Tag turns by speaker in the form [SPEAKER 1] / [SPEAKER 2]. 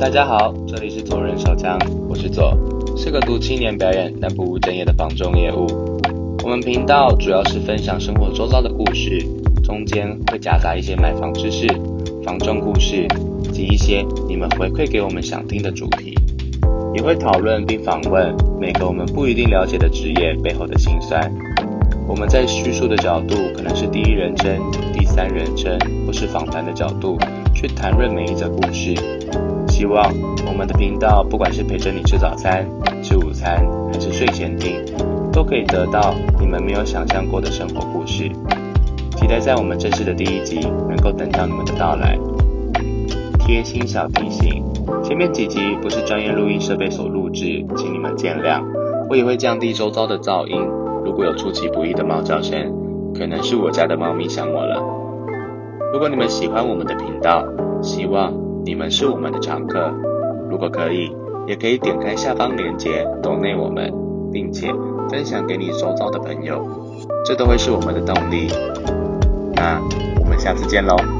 [SPEAKER 1] 大家好，这里是左人手枪，我是左，是个读青年表演但不务正业的房中业务。我们频道主要是分享生活周遭的故事，中间会夹杂一些买房知识、房中故事及一些你们回馈给我们想听的主题，也会讨论并访问每个我们不一定了解的职业背后的辛酸。我们在叙述的角度可能是第一人称、第三人称或是访谈的角度去谈论每一则故事。希望我们的频道，不管是陪着你吃早餐、吃午餐，还是睡前听，都可以得到你们没有想象过的生活故事。期待在我们正式的第一集能够等到你们的到来。贴心小提醒：前面几集不是专业录音设备所录制，请你们见谅。我也会降低周遭的噪音，如果有出其不意的猫叫声，可能是我家的猫咪想我了。如果你们喜欢我们的频道，希望。你们是我们的常客，如果可以，也可以点开下方链接懂内我们，并且分享给你周遭的朋友，这都会是我们的动力。那我们下次见喽。